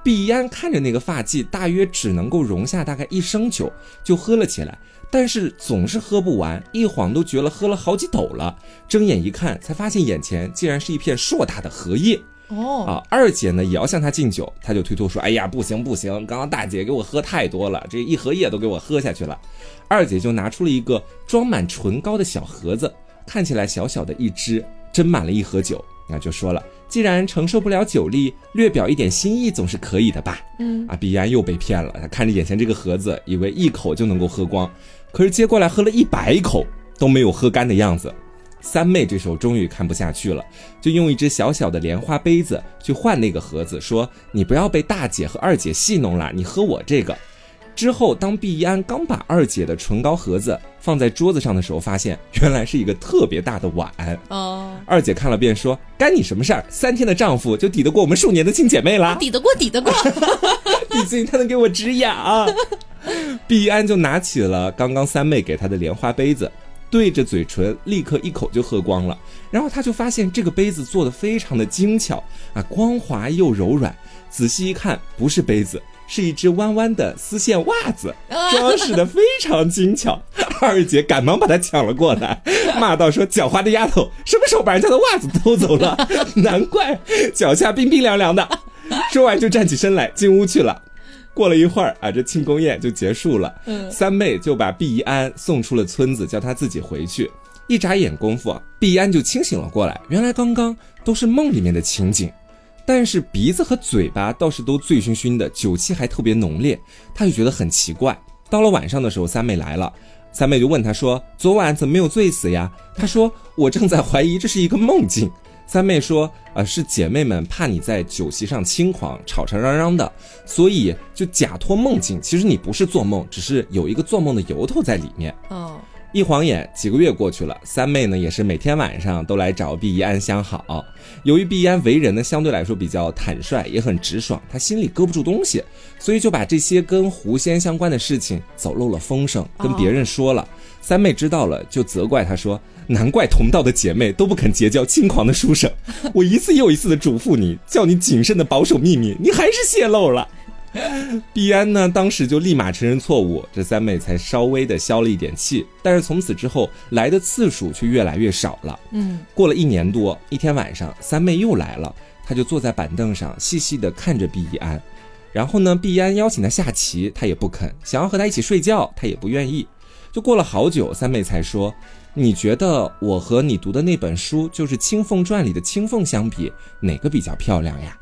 毕安看着那个发髻，大约只能够容下大概一升酒，就喝了起来。但是总是喝不完，一晃都觉了喝了好几斗了。睁眼一看，才发现眼前竟然是一片硕大的荷叶。哦啊，二姐呢也要向他敬酒，他就推脱说：“哎呀，不行不行，刚刚大姐给我喝太多了，这一荷叶都给我喝下去了。”二姐就拿出了一个装满唇膏的小盒子，看起来小小的一只。斟满了一盒酒，那就说了，既然承受不了酒力，略表一点心意总是可以的吧？嗯，啊，毕安又被骗了，他看着眼前这个盒子，以为一口就能够喝光，可是接过来喝了一百口都没有喝干的样子。三妹这时候终于看不下去了，就用一只小小的莲花杯子去换那个盒子，说：“你不要被大姐和二姐戏弄了，你喝我这个。”之后，当毕安刚把二姐的唇膏盒子放在桌子上的时候，发现原来是一个特别大的碗。哦，二姐看了便说：“干你什么事儿？三天的丈夫就抵得过我们数年的亲姐妹啦？抵得过，抵得过。毕竟他能给我止痒。”毕安就拿起了刚刚三妹给她的莲花杯子，对着嘴唇立刻一口就喝光了。然后他就发现这个杯子做的非常的精巧啊，光滑又柔软。仔细一看，不是杯子。是一只弯弯的丝线袜子，装饰的非常精巧。二姐赶忙把它抢了过来，骂道：“说狡猾的丫头，什么时候把人家的袜子偷走了？难怪脚下冰冰凉凉的。”说完就站起身来进屋去了。过了一会儿啊，这庆功宴就结束了。三妹就把毕安送出了村子，叫他自己回去。一眨眼功夫，毕安就清醒了过来。原来刚刚都是梦里面的情景。但是鼻子和嘴巴倒是都醉醺醺的，酒气还特别浓烈，他就觉得很奇怪。到了晚上的时候，三妹来了，三妹就问他说：“昨晚怎么没有醉死呀？”他说：“我正在怀疑这是一个梦境。”三妹说：“呃，是姐妹们怕你在酒席上轻狂，吵吵嚷嚷的，所以就假托梦境。其实你不是做梦，只是有一个做梦的由头在里面。”哦。一晃眼，几个月过去了，三妹呢也是每天晚上都来找毕一安相好。由于毕一安为人呢相对来说比较坦率，也很直爽，他心里搁不住东西，所以就把这些跟狐仙相关的事情走漏了风声，跟别人说了。三妹知道了，就责怪他说：“难怪同道的姐妹都不肯结交轻狂的书生，我一次又一次的嘱咐你，叫你谨慎的保守秘密，你还是泄露了。”毕安呢，当时就立马承认错误，这三妹才稍微的消了一点气。但是从此之后来的次数却越来越少了。嗯，过了一年多，一天晚上，三妹又来了，她就坐在板凳上，细细的看着毕安。然后呢，毕安邀请她下棋，她也不肯；想要和她一起睡觉，她也不愿意。就过了好久，三妹才说：“你觉得我和你读的那本书，就是《青凤传》里的青凤相比，哪个比较漂亮呀？”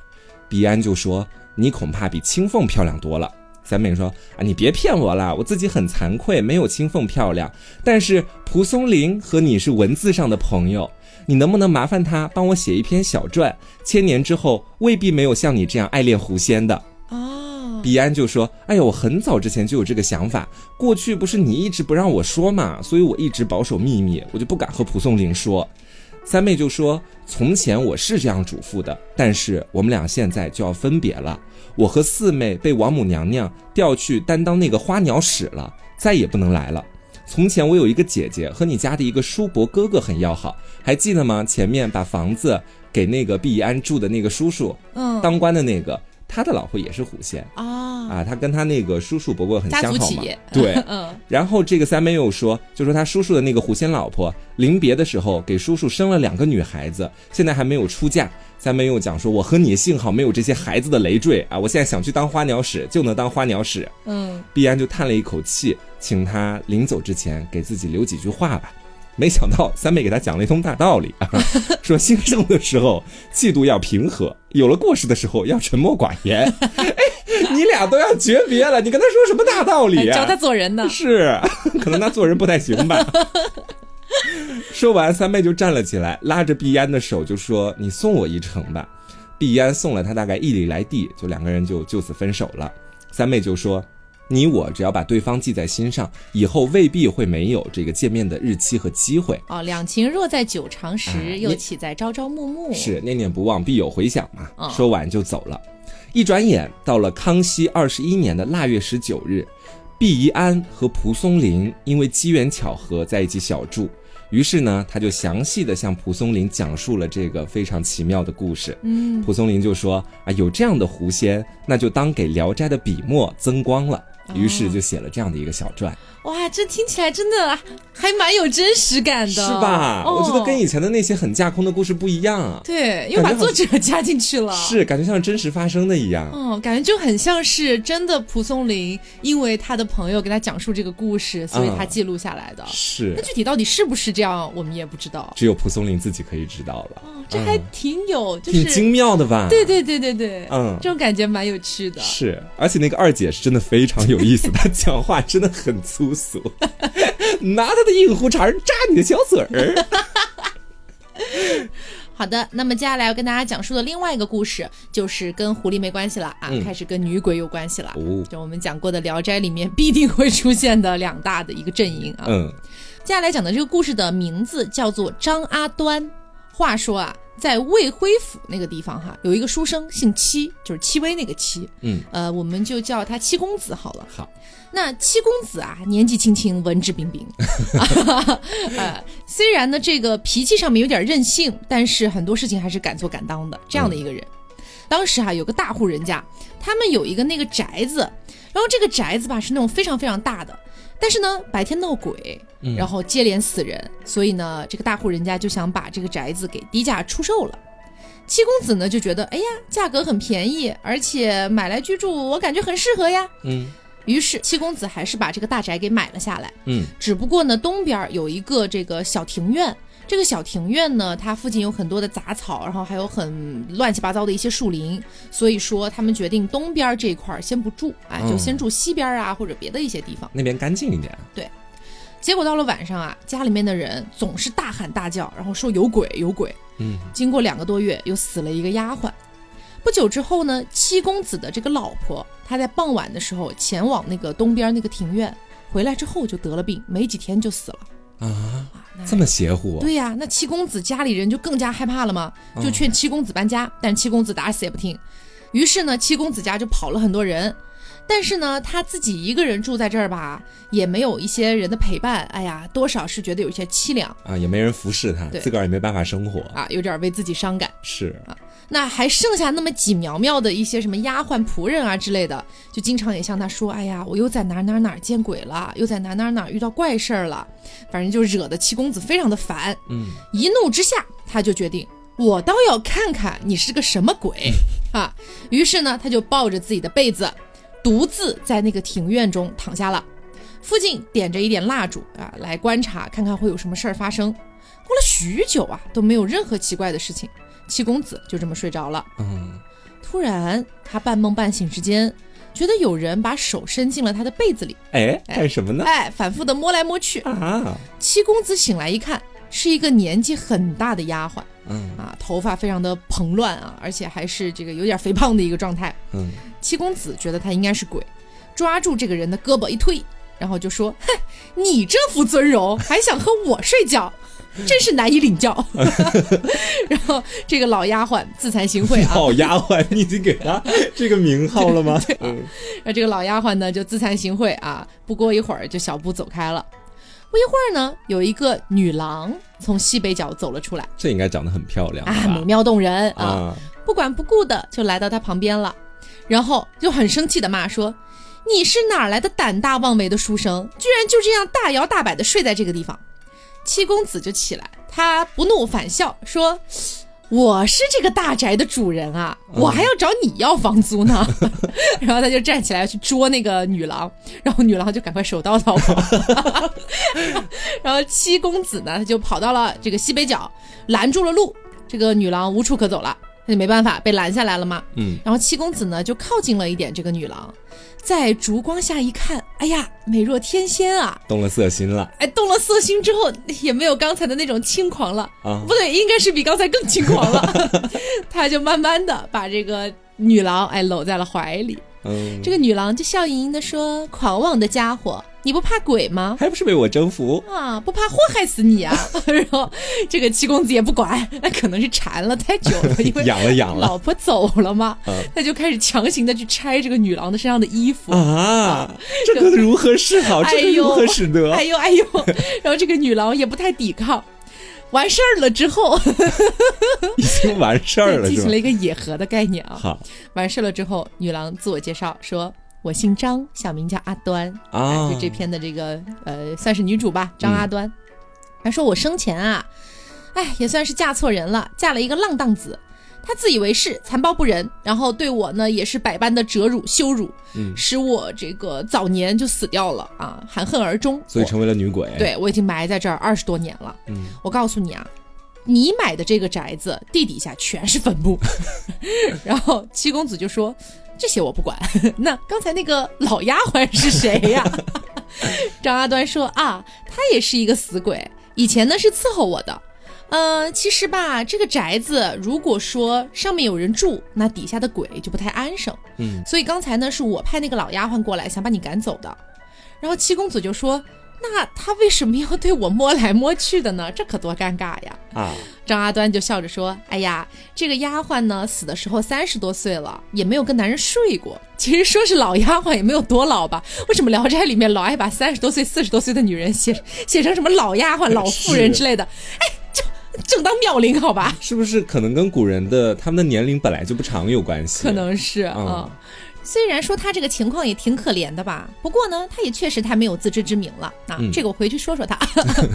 毕安就说。你恐怕比青凤漂亮多了。三妹说：“啊，你别骗我了，我自己很惭愧，没有青凤漂亮。但是蒲松龄和你是文字上的朋友，你能不能麻烦他帮我写一篇小传？千年之后未必没有像你这样爱恋狐仙的。”哦，彼岸就说：“哎呀，我很早之前就有这个想法，过去不是你一直不让我说嘛，所以我一直保守秘密，我就不敢和蒲松龄说。”三妹就说：“从前我是这样嘱咐的，但是我们俩现在就要分别了。我和四妹被王母娘娘调去担当那个花鸟使了，再也不能来了。从前我有一个姐姐，和你家的一个叔伯哥哥很要好，还记得吗？前面把房子给那个毕安住的那个叔叔，嗯，当官的那个。他的老婆也是狐仙啊啊，他跟他那个叔叔伯伯很相好嘛，对，嗯。然后这个三妹又说，就说他叔叔的那个狐仙老婆临别的时候给叔叔生了两个女孩子，现在还没有出嫁。三妹又讲说，我和你幸好没有这些孩子的累赘啊，我现在想去当花鸟使就能当花鸟使。嗯，碧安就叹了一口气，请他临走之前给自己留几句话吧。没想到三妹给他讲了一通大道理啊，说兴盛的时候嫉妒要平和，有了过失的时候要沉默寡言。哎，你俩都要诀别了，你跟他说什么大道理啊？教他做人呢？是，可能他做人不太行吧。说完，三妹就站了起来，拉着碧安的手就说：“你送我一程吧。”碧安送了他大概一里来地，就两个人就就此分手了。三妹就说。你我只要把对方记在心上，以后未必会没有这个见面的日期和机会哦。两情若在久长时，又岂在朝朝暮暮？是念念不忘，必有回响嘛。说完就走了。一转眼到了康熙二十一年的腊月十九日，毕宜安和蒲松龄因为机缘巧合在一起小住。于是呢，他就详细的向蒲松龄讲述了这个非常奇妙的故事。嗯，蒲松龄就说啊，有这样的狐仙，那就当给《聊斋》的笔墨增光了。于是就写了这样的一个小传。哇，这听起来真的还蛮有真实感的，是吧？我觉得跟以前的那些很架空的故事不一样啊。对，又把作者加进去了，是感觉像真实发生的一样。嗯，感觉就很像是真的。蒲松龄因为他的朋友给他讲述这个故事，所以他记录下来的。是。那具体到底是不是这样，我们也不知道。只有蒲松龄自己可以知道了。哦，这还挺有，挺精妙的吧？对对对对对，嗯，这种感觉蛮有趣的。是，而且那个二姐是真的非常有意思，她讲话真的很粗俗。拿他的硬胡茬扎你的小嘴儿。好的，那么接下来要跟大家讲述的另外一个故事，就是跟狐狸没关系了啊，开始跟女鬼有关系了。就我们讲过的《聊斋》里面必定会出现的两大的一个阵营啊。嗯，接下来讲的这个故事的名字叫做张阿端。话说啊。在魏辉府那个地方哈，有一个书生姓戚，就是戚薇那个戚，嗯，呃，我们就叫他戚公子好了。好，那戚公子啊，年纪轻轻，文质彬彬，呃，虽然呢这个脾气上面有点任性，但是很多事情还是敢做敢当的这样的一个人。当时哈有个大户人家，他们有一个那个宅子，然后这个宅子吧是那种非常非常大的。但是呢，白天闹鬼，然后接连死人，所以呢，这个大户人家就想把这个宅子给低价出售了。七公子呢就觉得，哎呀，价格很便宜，而且买来居住，我感觉很适合呀。嗯，于是七公子还是把这个大宅给买了下来。嗯，只不过呢，东边有一个这个小庭院。这个小庭院呢，它附近有很多的杂草，然后还有很乱七八糟的一些树林，所以说他们决定东边这一块先不住，哎，就先住西边啊，或者别的一些地方，那边干净一点。对，结果到了晚上啊，家里面的人总是大喊大叫，然后说有鬼有鬼。嗯，经过两个多月，又死了一个丫鬟。不久之后呢，七公子的这个老婆，她在傍晚的时候前往那个东边那个庭院，回来之后就得了病，没几天就死了。啊，这么邪乎？对呀，那七公子家里人就更加害怕了嘛，就劝七公子搬家，但七公子打死也不听。于是呢，七公子家就跑了很多人，但是呢，他自己一个人住在这儿吧，也没有一些人的陪伴，哎呀，多少是觉得有些凄凉啊，也没人服侍他，自个儿也没办法生活啊，有点为自己伤感。是啊。那还剩下那么几苗苗的一些什么丫鬟仆人啊之类的，就经常也向他说：“哎呀，我又在哪哪哪见鬼了，又在哪哪哪遇到怪事儿了。”反正就惹得七公子非常的烦。嗯，一怒之下，他就决定，我倒要看看你是个什么鬼啊！于是呢，他就抱着自己的被子，独自在那个庭院中躺下了，附近点着一点蜡烛啊，来观察看看会有什么事儿发生。过了许久啊，都没有任何奇怪的事情。七公子就这么睡着了。嗯，突然他半梦半醒之间，觉得有人把手伸进了他的被子里。哎，干什么呢？哎，反复的摸来摸去。啊！七公子醒来一看，是一个年纪很大的丫鬟。嗯啊，头发非常的蓬乱啊，而且还是这个有点肥胖的一个状态。嗯，七公子觉得他应该是鬼，抓住这个人的胳膊一推，然后就说：“哼，你这副尊容，还想和我睡觉？”真是难以领教，然后这个老丫鬟自惭形秽啊。老丫鬟，你已经给她这个名号了吗？嗯，那这个老丫鬟呢就自惭形秽啊，不过一会儿就小步走开了。不一会儿呢，有一个女郎从西北角走了出来，这应该长得很漂亮啊，美妙动人啊，不管不顾的就来到他旁边了，然后就很生气的骂说：“你是哪来的胆大妄为的书生，居然就这样大摇大摆的睡在这个地方？”七公子就起来，他不怒反笑说。我是这个大宅的主人啊，我还要找你要房租呢。然后他就站起来去捉那个女郎，然后女郎就赶快手刀逃跑。然后七公子呢，他就跑到了这个西北角，拦住了路，这个女郎无处可走了。他就没办法，被拦下来了嘛。嗯，然后七公子呢就靠近了一点这个女郎，在烛光下一看，哎呀，美若天仙啊，动了色心了。哎，动了色心之后，也没有刚才的那种轻狂了啊，不对，应该是比刚才更轻狂了。他就慢慢的把这个女郎哎搂在了怀里。嗯，这个女郎就笑盈盈的说：“狂妄的家伙。”你不怕鬼吗？还不是被我征服啊！不怕祸害死你啊！然后这个七公子也不管，那可能是馋了太久了，因为养了养了，老婆走了嘛，他就开始强行的去拆这个女郎的身上的衣服啊！这可如何是好？这可如何使得？哎呦哎呦！然后这个女郎也不太抵抗，完事儿了之后，已经完事儿了，进行了一个野合的概念啊！好，完事儿了之后，女郎自我介绍说。我姓张，小名叫阿端啊，就这篇的这个呃，算是女主吧，张阿端。她说我生前啊，哎，也算是嫁错人了，嫁了一个浪荡子，他自以为是，残暴不仁，然后对我呢也是百般的折辱羞辱，嗯，使我这个早年就死掉了啊，含恨而终，所以成为了女鬼。对我已经埋在这儿二十多年了，嗯，我告诉你啊，你买的这个宅子地底下全是坟墓。然后七公子就说。这些我不管。那刚才那个老丫鬟是谁呀？张阿端说啊，他也是一个死鬼，以前呢是伺候我的。呃，其实吧，这个宅子如果说上面有人住，那底下的鬼就不太安生。嗯，所以刚才呢是我派那个老丫鬟过来，想把你赶走的。然后七公子就说。那他为什么要对我摸来摸去的呢？这可多尴尬呀！啊，张阿端就笑着说：“哎呀，这个丫鬟呢，死的时候三十多岁了，也没有跟男人睡过。其实说是老丫鬟，也没有多老吧？为什么《聊斋》里面老爱把三十多岁、四十多岁的女人写 写成什么老丫鬟、老妇人之类的？哎，就正当妙龄，好吧？是不是可能跟古人的他们的年龄本来就不长有关系？可能是啊。”虽然说他这个情况也挺可怜的吧，不过呢，他也确实太没有自知之明了啊。这个我回去说说他。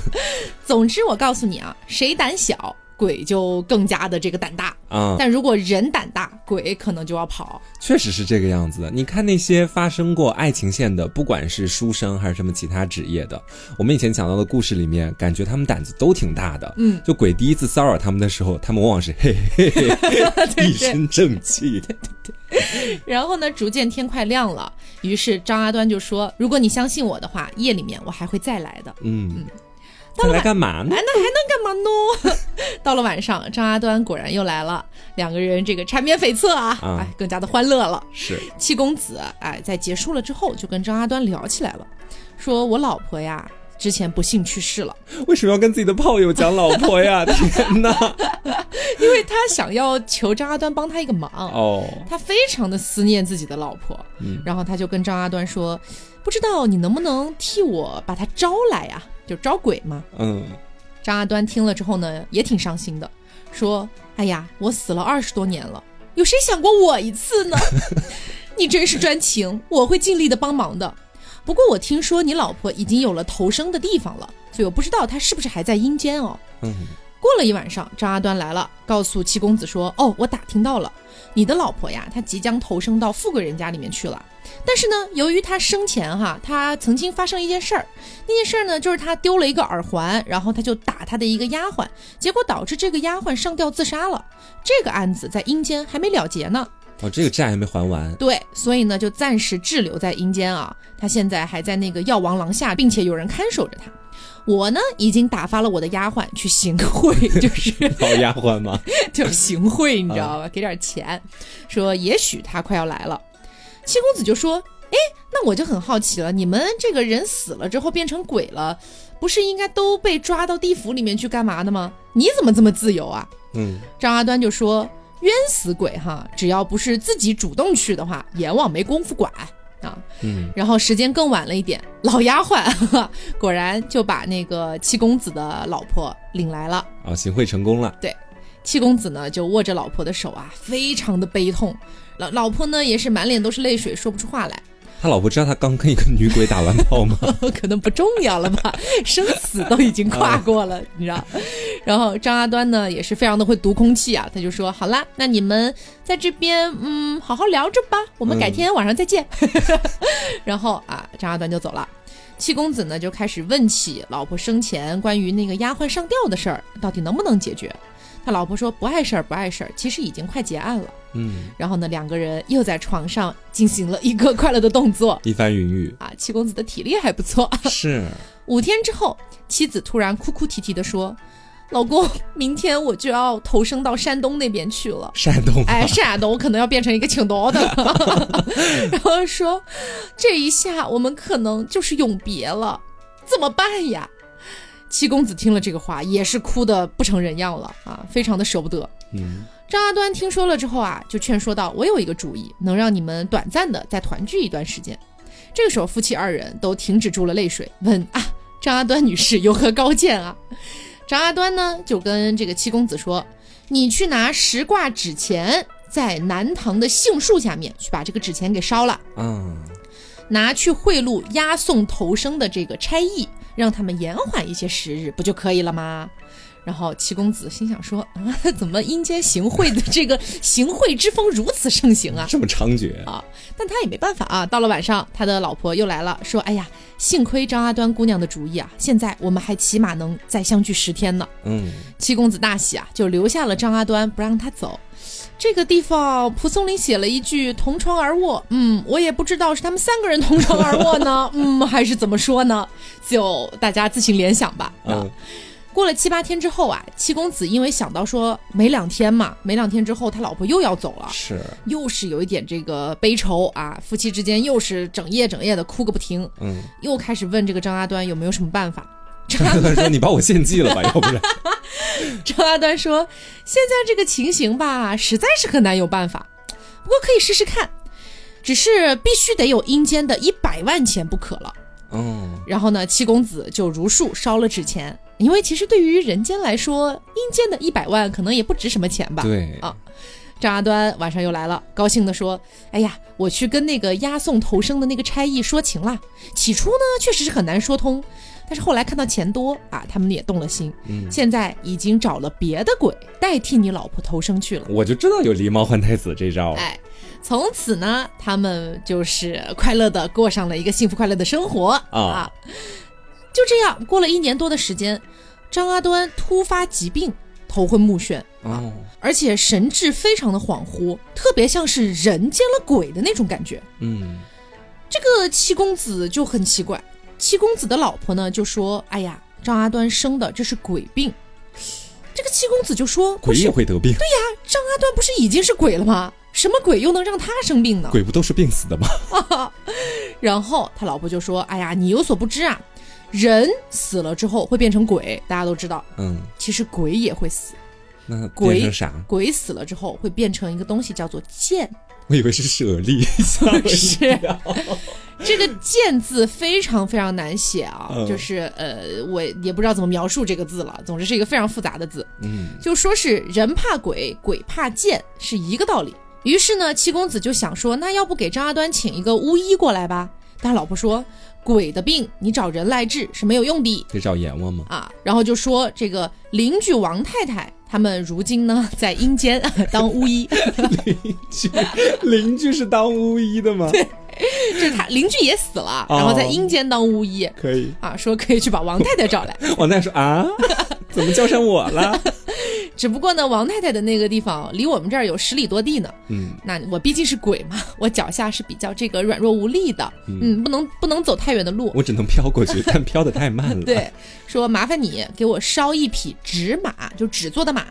总之，我告诉你啊，谁胆小。鬼就更加的这个胆大啊，但如果人胆大，鬼可能就要跑。确实是这个样子的。你看那些发生过爱情线的，不管是书生还是什么其他职业的，我们以前讲到的故事里面，感觉他们胆子都挺大的。嗯，就鬼第一次骚扰他们的时候，他们往往是嘿嘿嘿，一身正气。对对对。然后呢，逐渐天快亮了，于是张阿端就说：“如果你相信我的话，夜里面我还会再来的。”嗯嗯。来干嘛呢？哎，那还能干嘛呢？到了晚上，张阿端果然又来了，两个人这个缠绵悱恻啊，哎，更加的欢乐了。是七公子，哎，在结束了之后，就跟张阿端聊起来了，说我老婆呀，之前不幸去世了。为什么要跟自己的炮友讲老婆呀？天哪！因为他想要求张阿端帮他一个忙哦，他非常的思念自己的老婆，嗯，然后他就跟张阿端说，不知道你能不能替我把他招来呀？就招鬼嘛。嗯，张阿端听了之后呢，也挺伤心的，说：“哎呀，我死了二十多年了，有谁想过我一次呢？你真是专情，我会尽力的帮忙的。不过我听说你老婆已经有了投生的地方了，所以我不知道她是不是还在阴间哦。”嗯。过了一晚上，张阿端来了，告诉七公子说：“哦，我打听到了，你的老婆呀，她即将投生到富贵人家里面去了。但是呢，由于他生前哈，他曾经发生一件事儿，那件事儿呢，就是他丢了一个耳环，然后他就打他的一个丫鬟，结果导致这个丫鬟上吊自杀了。这个案子在阴间还没了结呢。哦，这个债还没还完。对，所以呢，就暂时滞留在阴间啊。他现在还在那个药王廊下，并且有人看守着他。”我呢，已经打发了我的丫鬟去行贿，就是 老丫鬟吗？就行贿，你知道吧？给点钱，说也许他快要来了。七公子就说：“哎，那我就很好奇了，你们这个人死了之后变成鬼了，不是应该都被抓到地府里面去干嘛的吗？你怎么这么自由啊？”嗯，张阿端就说：“冤死鬼哈，只要不是自己主动去的话，阎王没工夫管。”啊。嗯，然后时间更晚了一点，老丫鬟 果然就把那个七公子的老婆领来了。啊，行贿成功了。对，七公子呢就握着老婆的手啊，非常的悲痛。老老婆呢也是满脸都是泪水，说不出话来。他老婆知道他刚跟一个女鬼打完炮吗？可能不重要了吧，生死都已经跨过了，你知道。然后张阿端呢也是非常的会读空气啊，他就说：“好啦，那你们在这边嗯好好聊着吧，我们改天晚上再见。”然后啊，张阿端就走了。七公子呢就开始问起老婆生前关于那个丫鬟上吊的事儿，到底能不能解决？他老婆说不碍事儿，不碍事儿，其实已经快结案了。嗯，然后呢，两个人又在床上进行了一个快乐的动作，一番云雨啊。七公子的体力还不错。是。五天之后，妻子突然哭哭啼啼的说：“老公，明天我就要投生到山东那边去了。”山东？哎，山东我可能要变成一个青岛的。然后说：“这一下我们可能就是永别了，怎么办呀？”七公子听了这个话，也是哭得不成人样了啊，非常的舍不得。嗯，张阿端听说了之后啊，就劝说道：“我有一个主意，能让你们短暂的再团聚一段时间。”这个时候，夫妻二人都停止住了泪水，问：“啊，张阿端女士有何高见啊？”张阿端呢，就跟这个七公子说：“你去拿十挂纸钱，在南唐的杏树下面去把这个纸钱给烧了，嗯，拿去贿赂押送投生的这个差役。”让他们延缓一些时日，不就可以了吗？然后七公子心想说：“啊，怎么阴间行贿的这个行贿之风如此盛行啊？这么猖獗啊！”但他也没办法啊。到了晚上，他的老婆又来了，说：“哎呀，幸亏张阿端姑娘的主意啊，现在我们还起码能再相聚十天呢。”嗯，七公子大喜啊，就留下了张阿端，不让他走。这个地方，蒲松龄写了一句“同床而卧”，嗯，我也不知道是他们三个人同床而卧呢，嗯，还是怎么说呢？就大家自行联想吧。嗯，过了七八天之后啊，七公子因为想到说没两天嘛，没两天之后他老婆又要走了，是，又是有一点这个悲愁啊，夫妻之间又是整夜整夜的哭个不停，嗯，又开始问这个张阿端有没有什么办法。张阿端说：“ 你把我献祭了吧，要不然。”张阿端说：“现在这个情形吧，实在是很难有办法，不过可以试试看，只是必须得有阴间的一百万钱不可了。”哦。然后呢，七公子就如数烧了纸钱，因为其实对于人间来说，阴间的一百万可能也不值什么钱吧。对啊。张阿端晚上又来了，高兴地说：“哎呀，我去跟那个押送投生的那个差役说情啦。起初呢，确实是很难说通。”但是后来看到钱多啊，他们也动了心。嗯，现在已经找了别的鬼代替你老婆投生去了。我就知道有狸猫换太子这招。哎，从此呢，他们就是快乐的过上了一个幸福快乐的生活啊。就这样过了一年多的时间，张阿端突发疾病，头昏目眩啊，而且神志非常的恍惚，特别像是人见了鬼的那种感觉。嗯，这个七公子就很奇怪。七公子的老婆呢就说：“哎呀，张阿端生的这是鬼病。”这个七公子就说：“鬼也会得病？”对呀，张阿端不是已经是鬼了吗？什么鬼又能让他生病呢？鬼不都是病死的吗？然后他老婆就说：“哎呀，你有所不知啊，人死了之后会变成鬼，大家都知道。嗯，其实鬼也会死。那鬼？鬼死了之后会变成一个东西，叫做剑。我以为是舍利，是。这个“见”字非常非常难写啊，就是呃，我也不知道怎么描述这个字了。总之是一个非常复杂的字。嗯，就说是人怕鬼，鬼怕剑，是一个道理。于是呢，七公子就想说，那要不给张阿端请一个巫医过来吧？但老婆说，鬼的病你找人来治是没有用的，得找阎王吗？啊，然后就说这个邻居王太太他们如今呢在阴间 当巫医。邻居，邻居是当巫医的吗？对。就是他邻居也死了，然后在阴间当巫医，可以啊，说可以去把王太太找来。王太太说啊，怎么叫上我了？只不过呢，王太太的那个地方离我们这儿有十里多地呢。嗯，那我毕竟是鬼嘛，我脚下是比较这个软弱无力的，嗯，不能不能走太远的路，我只能飘过去，但飘的太慢了。对，说麻烦你给我烧一匹纸马，就纸做的马。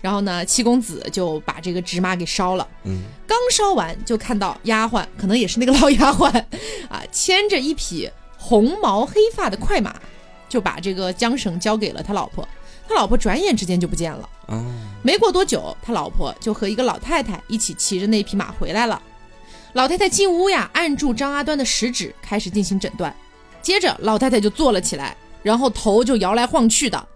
然后呢，七公子就把这个纸马给烧了。嗯，刚烧完，就看到丫鬟，可能也是那个老丫鬟，啊，牵着一匹红毛黑发的快马，就把这个缰绳交给了他老婆。他老婆转眼之间就不见了。哦，没过多久，他老婆就和一个老太太一起骑着那匹马回来了。老太太进屋呀，按住张阿端的食指，开始进行诊断。接着，老太太就坐了起来，然后头就摇来晃去的。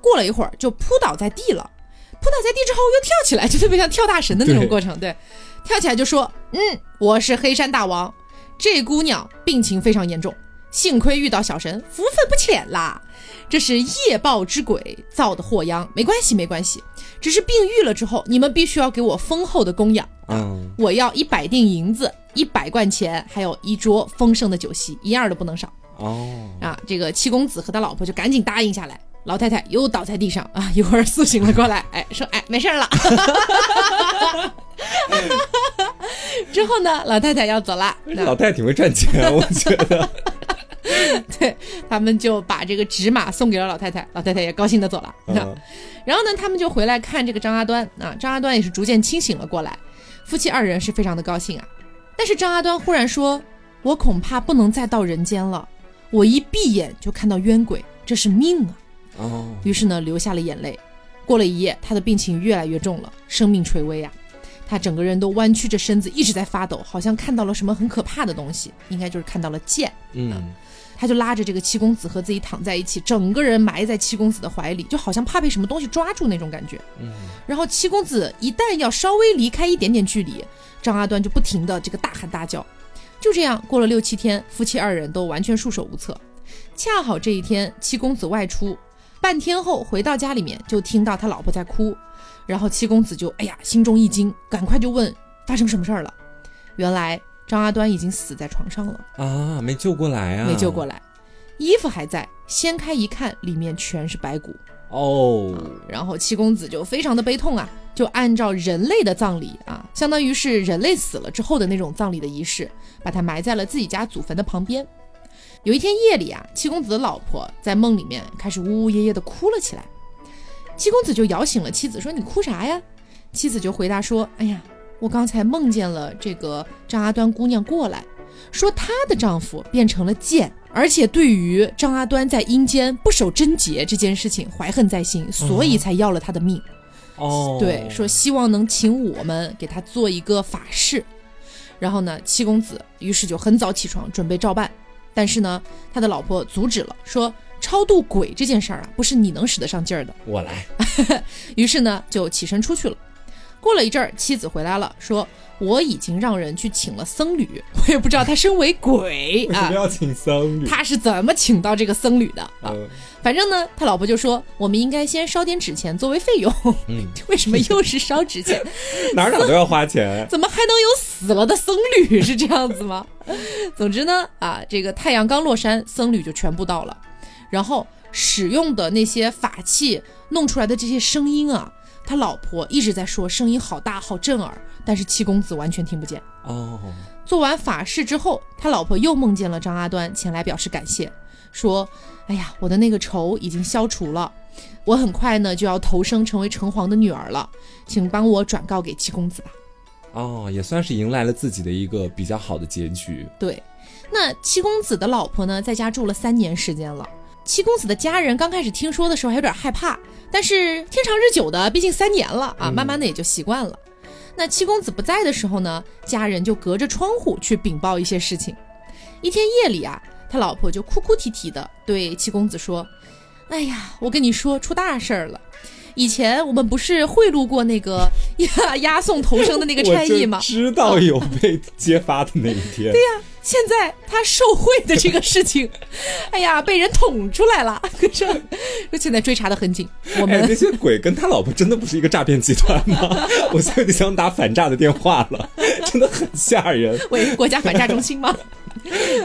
过了一会儿，就扑倒在地了。扑倒在地之后，又跳起来，就特别像跳大神的那种过程。对，跳起来就说：“嗯，我是黑山大王。这姑娘病情非常严重，幸亏遇到小神，福分不浅啦。这是业报之鬼造的祸殃，没关系，没关系。只是病愈了之后，你们必须要给我丰厚的供养。嗯，我要一百锭银子，一百贯钱，还有一桌丰盛的酒席，一样都不能少。”哦，啊，这个七公子和他老婆就赶紧答应下来。老太太又倒在地上啊，一会儿苏醒了过来，哎，说哎没事了。之后呢，老太太要走了。老太太挺会赚钱，我觉得。对他们就把这个纸马送给了老太太，老太太也高兴的走了。然后呢，他们就回来看这个张阿端啊，张阿端也是逐渐清醒了过来，夫妻二人是非常的高兴啊。但是张阿端忽然说：“我恐怕不能再到人间了。”我一闭眼就看到冤鬼，这是命啊！哦，于是呢流下了眼泪。过了一夜，他的病情越来越重了，生命垂危啊！他整个人都弯曲着身子，一直在发抖，好像看到了什么很可怕的东西，应该就是看到了剑。嗯，他就拉着这个七公子和自己躺在一起，整个人埋在七公子的怀里，就好像怕被什么东西抓住那种感觉。嗯，然后七公子一旦要稍微离开一点点距离，张阿端就不停的这个大喊大叫。就这样过了六七天，夫妻二人都完全束手无策。恰好这一天，七公子外出，半天后回到家里面，就听到他老婆在哭。然后七公子就哎呀，心中一惊，赶快就问发生什么事儿了。原来张阿端已经死在床上了啊，没救过来啊，没救过来，衣服还在，掀开一看，里面全是白骨哦。然后七公子就非常的悲痛啊。就按照人类的葬礼啊，相当于是人类死了之后的那种葬礼的仪式，把他埋在了自己家祖坟的旁边。有一天夜里啊，七公子的老婆在梦里面开始呜呜咽咽的哭了起来。七公子就摇醒了妻子，说：“你哭啥呀？”妻子就回答说：“哎呀，我刚才梦见了这个张阿端姑娘过来，说她的丈夫变成了剑，而且对于张阿端在阴间不守贞洁这件事情怀恨在心，所以才要了他的命。”哦，对，说希望能请我们给他做一个法事，然后呢，七公子于是就很早起床准备照办，但是呢，他的老婆阻止了，说超度鬼这件事儿啊，不是你能使得上劲儿的，我来。于是呢，就起身出去了。过了一阵儿，妻子回来了，说。我已经让人去请了僧侣，我也不知道他身为鬼啊，为什么要请僧侣？他是怎么请到这个僧侣的啊？反正呢，他老婆就说，我们应该先烧点纸钱作为费用。嗯，为什么又是烧纸钱？哪哪都要花钱，怎么还能有死了的僧侣？是这样子吗？总之呢，啊，这个太阳刚落山，僧侣就全部到了，然后使用的那些法器弄出来的这些声音啊，他老婆一直在说，声音好大，好震耳。但是七公子完全听不见哦。做完法事之后，他老婆又梦见了张阿端前来表示感谢，说：“哎呀，我的那个仇已经消除了，我很快呢就要投生成为城隍的女儿了，请帮我转告给七公子吧。”哦，也算是迎来了自己的一个比较好的结局。对，那七公子的老婆呢，在家住了三年时间了。七公子的家人刚开始听说的时候还有点害怕，但是天长日久的，毕竟三年了啊，慢慢的也就习惯了。那七公子不在的时候呢，家人就隔着窗户去禀报一些事情。一天夜里啊，他老婆就哭哭啼啼的对七公子说：“哎呀，我跟你说出大事儿了。以前我们不是贿赂过那个 押押送投生的那个 差役吗？知道有被揭发的那一天。对呀。”现在他受贿的这个事情，哎呀，被人捅出来了。可是，现在追查的很紧。我们那些鬼跟他老婆真的不是一个诈骗集团吗？我现在有点想打反诈的电话了，真的很吓人。喂，国家反诈中心吗？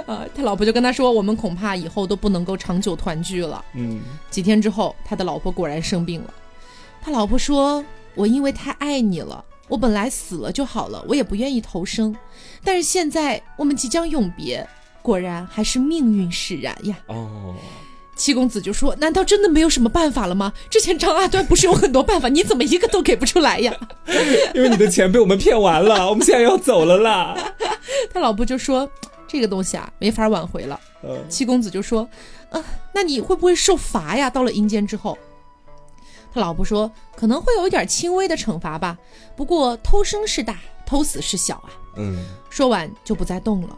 啊，他老婆就跟他说：“我们恐怕以后都不能够长久团聚了。”嗯，几天之后，他的老婆果然生病了。他老婆说：“我因为太爱你了。”我本来死了就好了，我也不愿意投生，但是现在我们即将永别，果然还是命运使然呀。哦，七公子就说：“难道真的没有什么办法了吗？之前张阿端不是有很多办法，你怎么一个都给不出来呀？” 因为你的钱被我们骗完了，我们现在要走了啦。他老婆就说：“这个东西啊，没法挽回了。”七公子就说：“啊，那你会不会受罚呀？到了阴间之后？”他老婆说：“可能会有一点轻微的惩罚吧，不过偷生是大，偷死是小啊。嗯，说完就不再动了。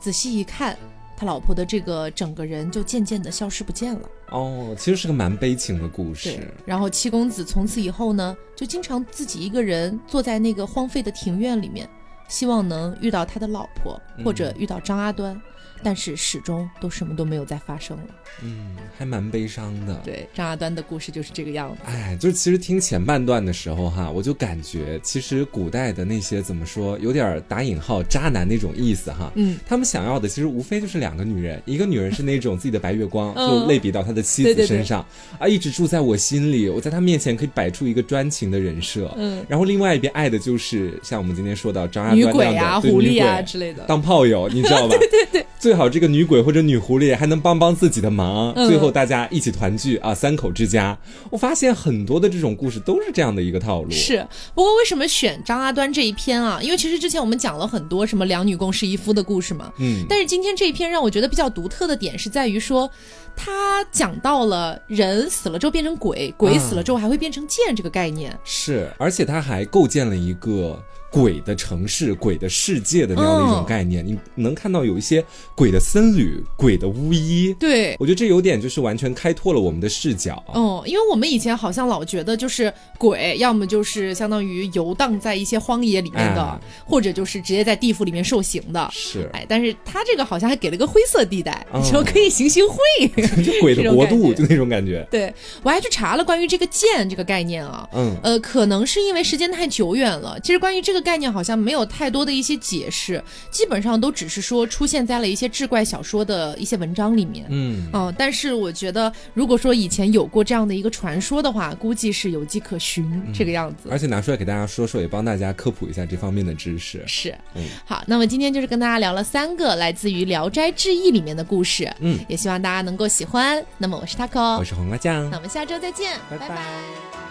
仔细一看，他老婆的这个整个人就渐渐的消失不见了。哦，其实是个蛮悲情的故事。然后七公子从此以后呢，就经常自己一个人坐在那个荒废的庭院里面，希望能遇到他的老婆，或者遇到张阿端。但是始终都什么都没有再发生了，嗯，还蛮悲伤的。对，张阿端的故事就是这个样子。哎，就是其实听前半段的时候哈，我就感觉其实古代的那些怎么说，有点打引号渣男那种意思哈。嗯，他们想要的其实无非就是两个女人，一个女人是那种自己的白月光，就类比到他的妻子身上啊，一直住在我心里，我在他面前可以摆出一个专情的人设。嗯，然后另外一边爱的就是像我们今天说到张阿端那样的狐狸啊之类的，当炮友，你知道吧？对对对。最好这个女鬼或者女狐狸还能帮帮自己的忙，最后大家一起团聚啊，三口之家。我发现很多的这种故事都是这样的一个套路。是，不过为什么选张阿端这一篇啊？因为其实之前我们讲了很多什么两女共侍一夫的故事嘛。嗯。但是今天这一篇让我觉得比较独特的点是在于说，他讲到了人死了之后变成鬼，鬼死了之后还会变成剑这个概念。是，而且他还构建了一个。鬼的城市、鬼的世界的那样的一种概念，你能看到有一些鬼的僧侣、鬼的巫医。对，我觉得这有点就是完全开拓了我们的视角。嗯，因为我们以前好像老觉得就是鬼，要么就是相当于游荡在一些荒野里面的，或者就是直接在地府里面受刑的。是，哎，但是他这个好像还给了个灰色地带，说可以行行贿，就鬼的国度，就那种感觉。对我还去查了关于这个剑这个概念啊，嗯，呃，可能是因为时间太久远了，其实关于这个。概念好像没有太多的一些解释，基本上都只是说出现在了一些志怪小说的一些文章里面。嗯，哦，但是我觉得，如果说以前有过这样的一个传说的话，估计是有迹可循这个样子。而且拿出来给大家说说，也帮大家科普一下这方面的知识。是，嗯，好，那么今天就是跟大家聊了三个来自于《聊斋志异》里面的故事。嗯，也希望大家能够喜欢。那么我是 taco，我是黄瓜酱，那我们下周再见，拜拜。